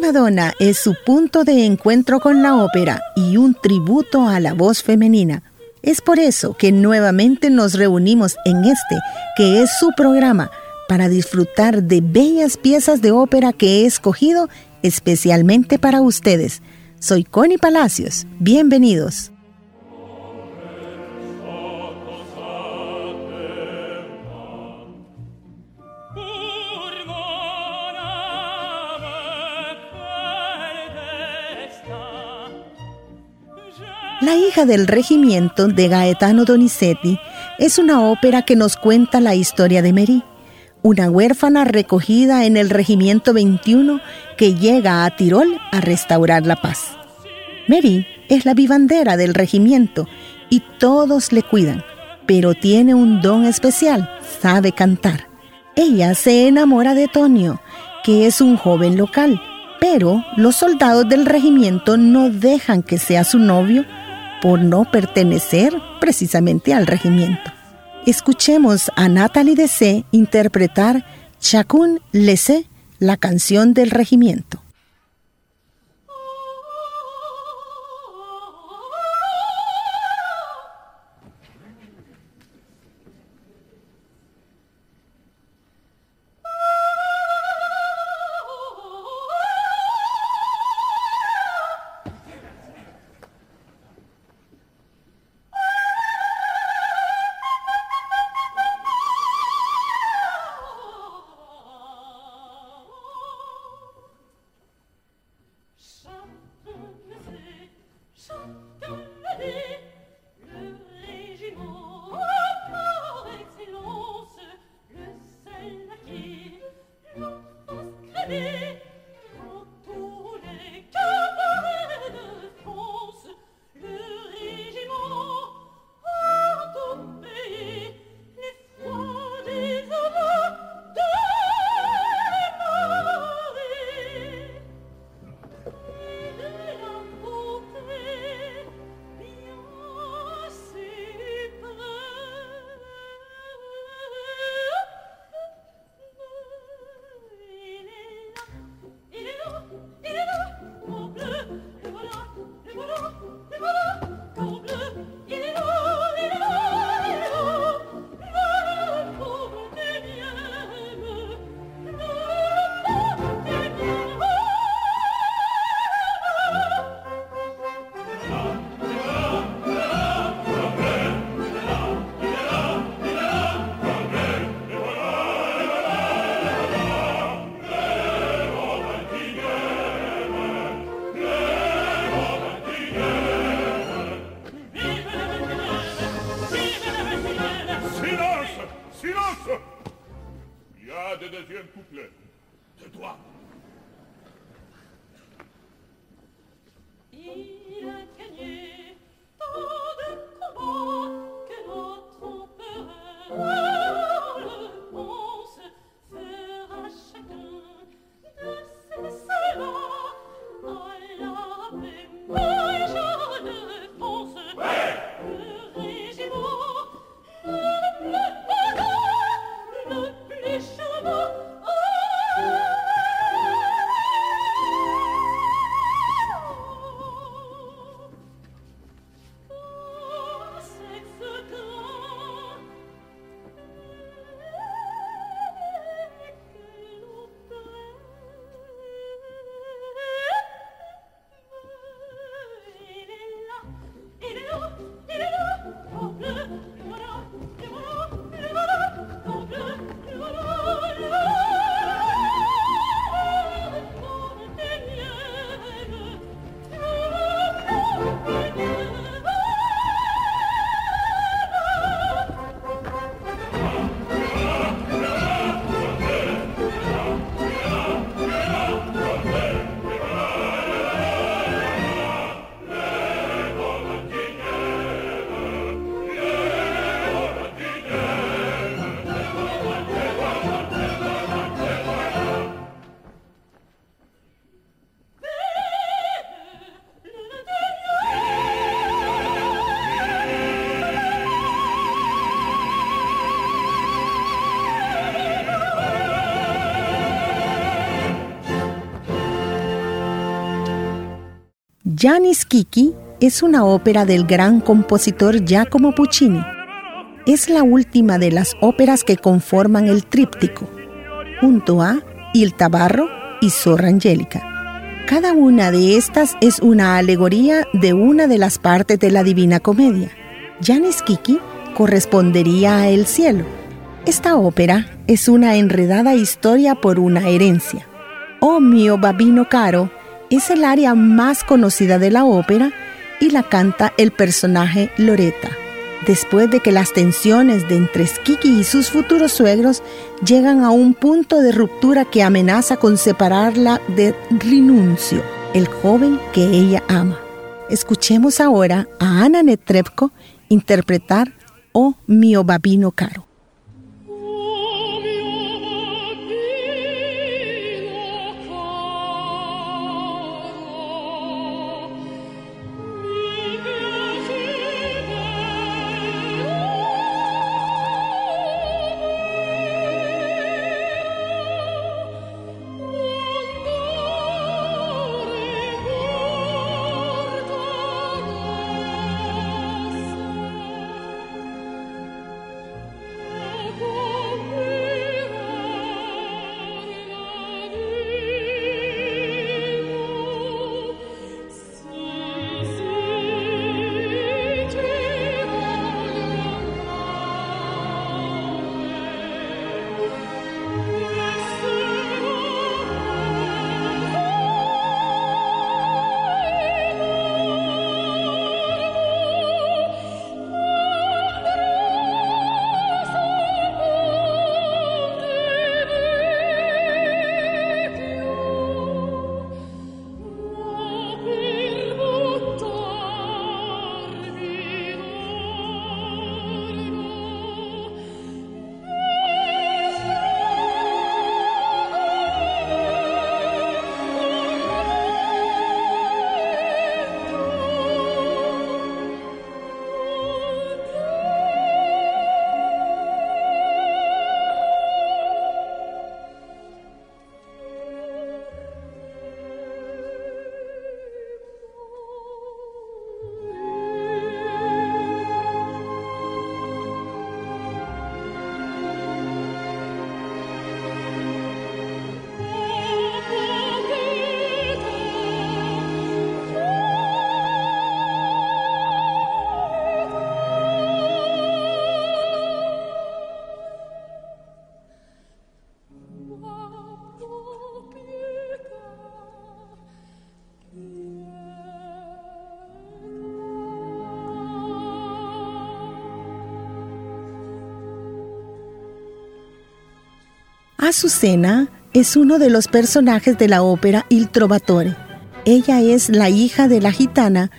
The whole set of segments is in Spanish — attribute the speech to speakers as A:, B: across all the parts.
A: Madonna es su punto de encuentro con la ópera y un tributo a la voz femenina. Es por eso que nuevamente nos reunimos en este, que es su programa, para disfrutar de bellas piezas de ópera que he escogido especialmente para ustedes. Soy Connie Palacios. Bienvenidos. La hija del regimiento de Gaetano Donizetti es una ópera que nos cuenta la historia de Mary, una huérfana recogida en el regimiento 21 que llega a Tirol a restaurar la paz. Mary es la vivandera del regimiento y todos le cuidan, pero tiene un don especial, sabe cantar. Ella se enamora de Tonio, que es un joven local, pero los soldados del regimiento no dejan que sea su novio por no pertenecer precisamente al regimiento. Escuchemos a Natalie Dessé interpretar Chacun Lese, la canción del regimiento. De deuxième couple. De toi. Il a gagné. Janis Kiki es una ópera del gran compositor Giacomo Puccini. Es la última de las óperas que conforman el tríptico, junto a Il Tabarro y Zorra Angélica. Cada una de estas es una alegoría de una de las partes de la Divina Comedia. Janis Kiki correspondería a el cielo. Esta ópera es una enredada historia por una herencia. Oh mio babino caro es el área más conocida de la ópera y la canta el personaje Loretta, después de que las tensiones de entre Kiki y sus futuros suegros llegan a un punto de ruptura que amenaza con separarla de Rinuncio, el joven que ella ama. Escuchemos ahora a Ana Netrebko interpretar Oh mio babino caro. Azucena es uno de los personajes de la ópera Il Trovatore. Ella es la hija de la gitana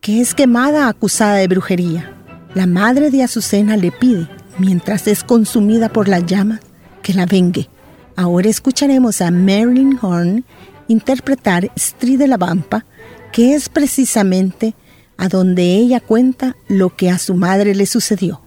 A: que es quemada acusada de brujería. La madre de Azucena le pide, mientras es consumida por las llamas, que la vengue. Ahora escucharemos a Marilyn Horn interpretar Street de la Vampa, que es precisamente a donde ella cuenta lo que a su madre le sucedió.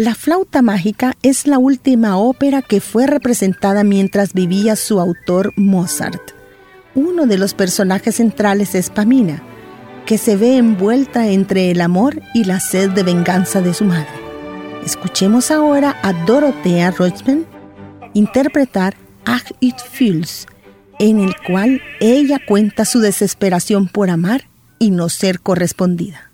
B: La flauta mágica es la última ópera que fue representada mientras vivía su autor Mozart. Uno de los personajes centrales es Pamina, que se ve envuelta entre el amor y la sed de venganza de su madre. Escuchemos ahora a Dorothea Rochman interpretar Ach it Fühls, en el cual ella cuenta su desesperación por amar y no ser correspondida.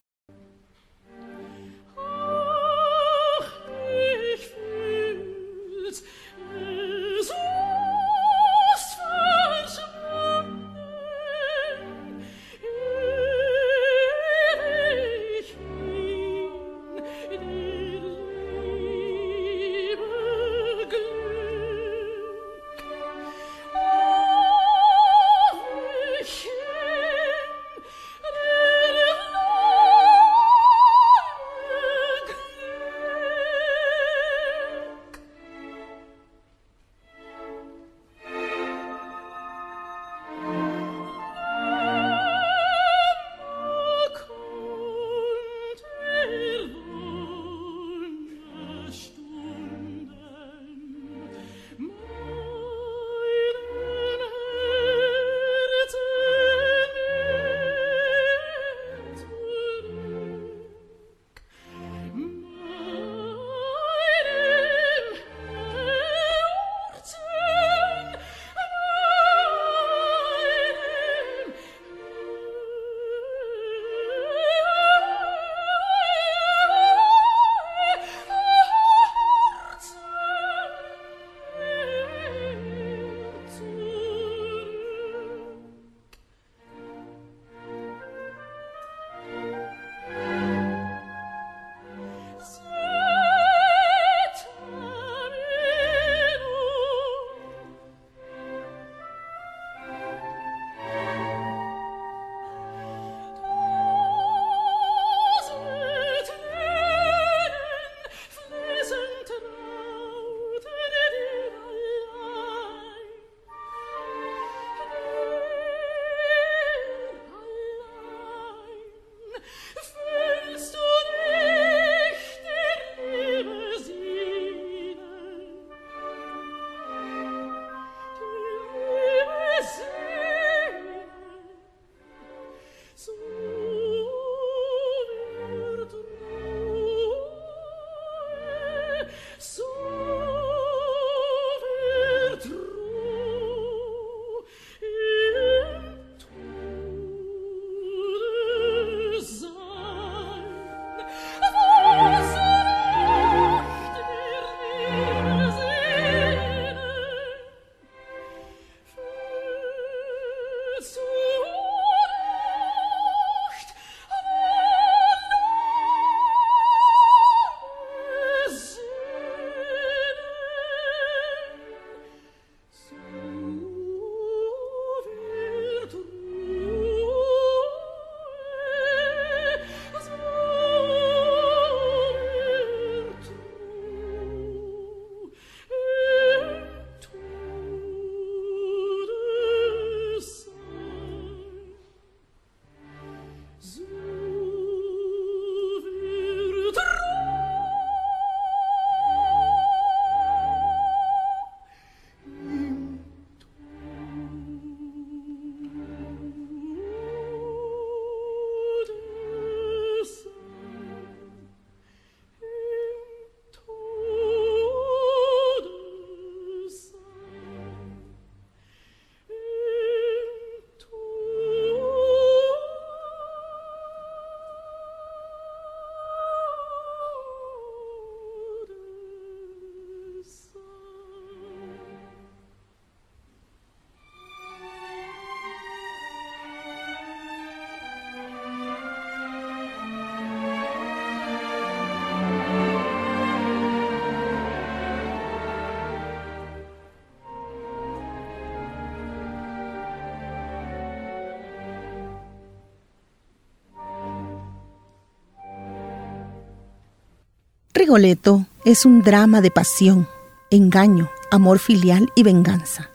B: Rigoletto es un drama de pasión, engaño, amor filial y venganza.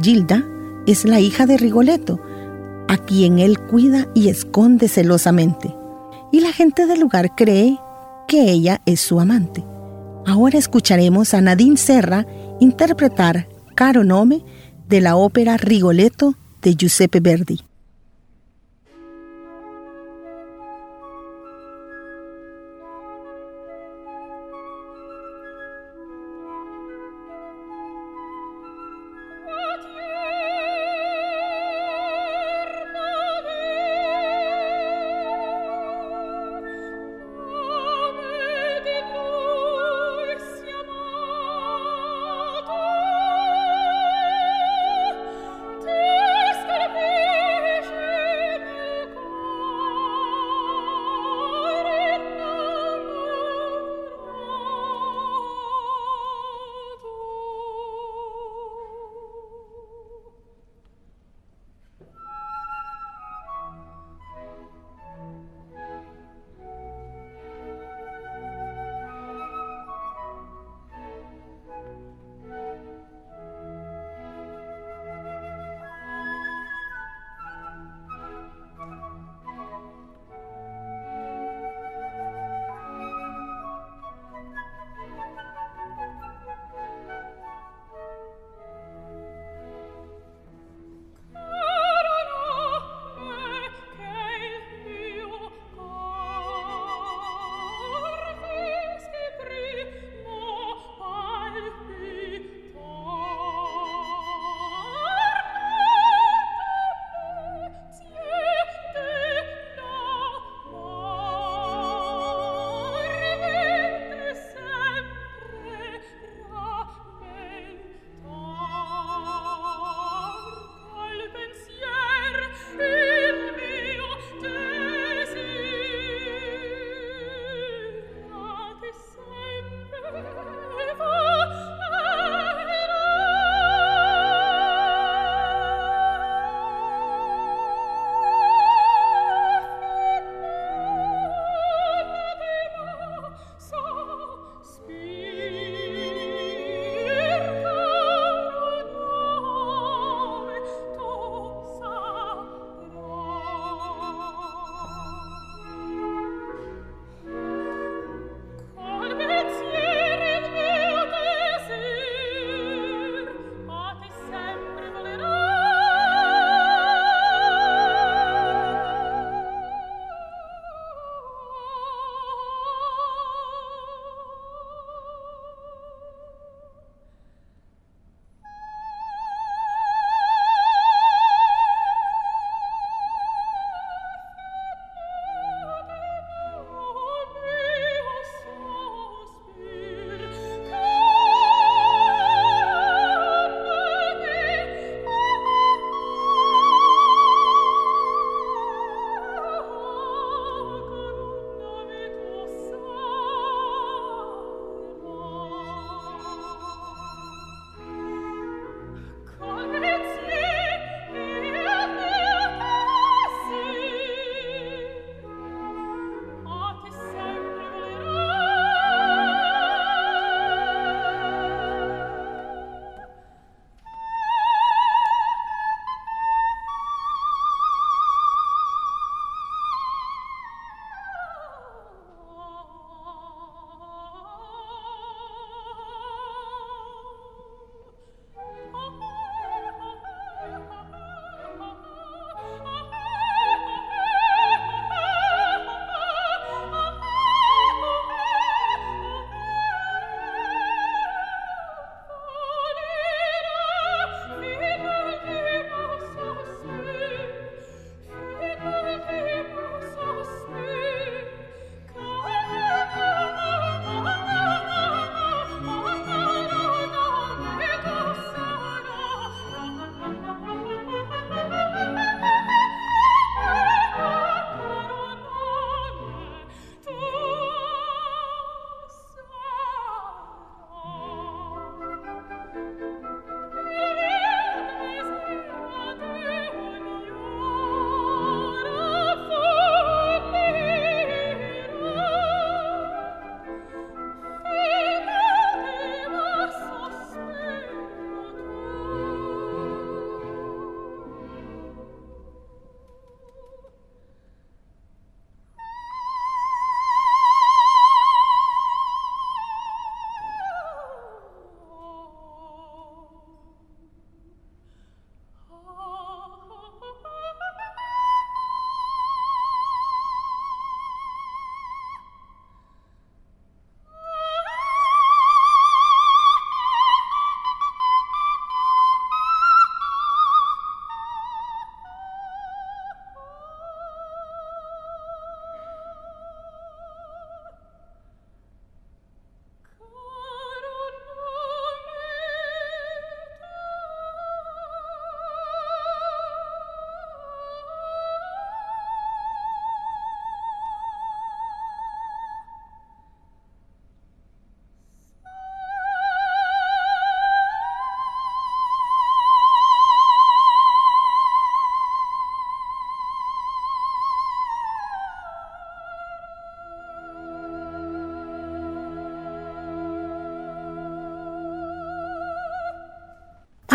B: Gilda es la hija de Rigoletto, a quien él cuida y esconde celosamente, y la gente del lugar cree que ella es su amante. Ahora escucharemos a Nadine Serra interpretar Caro Nome de la ópera Rigoletto de Giuseppe Verdi.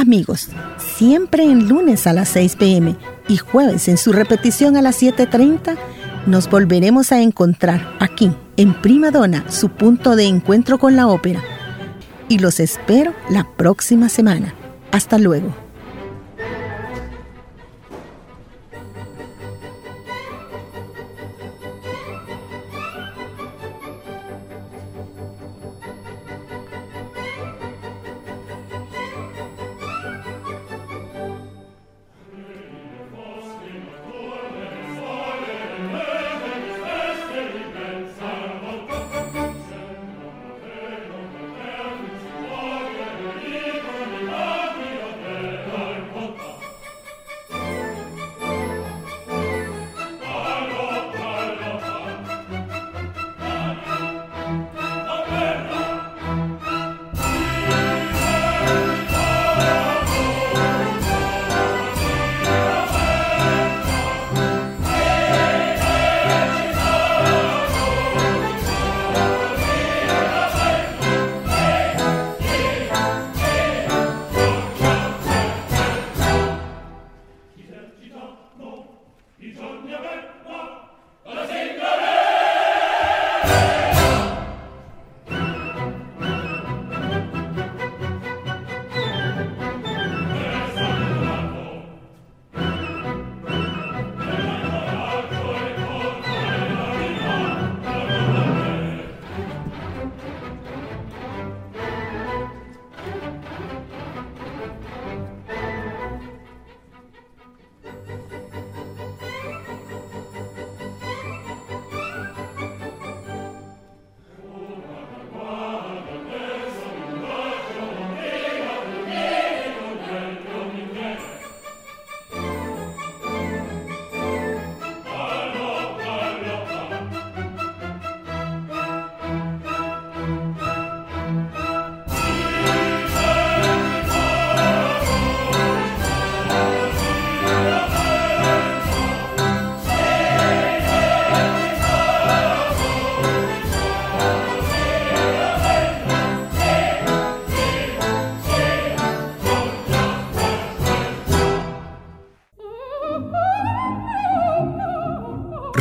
A: Amigos, siempre en lunes a las 6 pm y jueves en su repetición a las 7.30, nos volveremos a encontrar aquí, en Prima Donna, su punto de encuentro con la ópera. Y los espero la próxima semana. Hasta luego.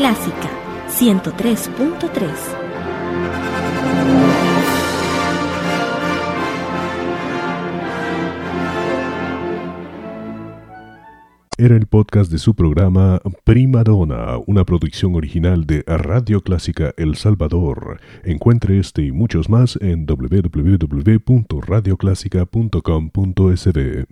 C: Clásica 103.3.
D: Era el podcast de su programa Prima Donna, una producción original de Radio Clásica El Salvador. Encuentre este y muchos más en www.radioclásica.com.sb.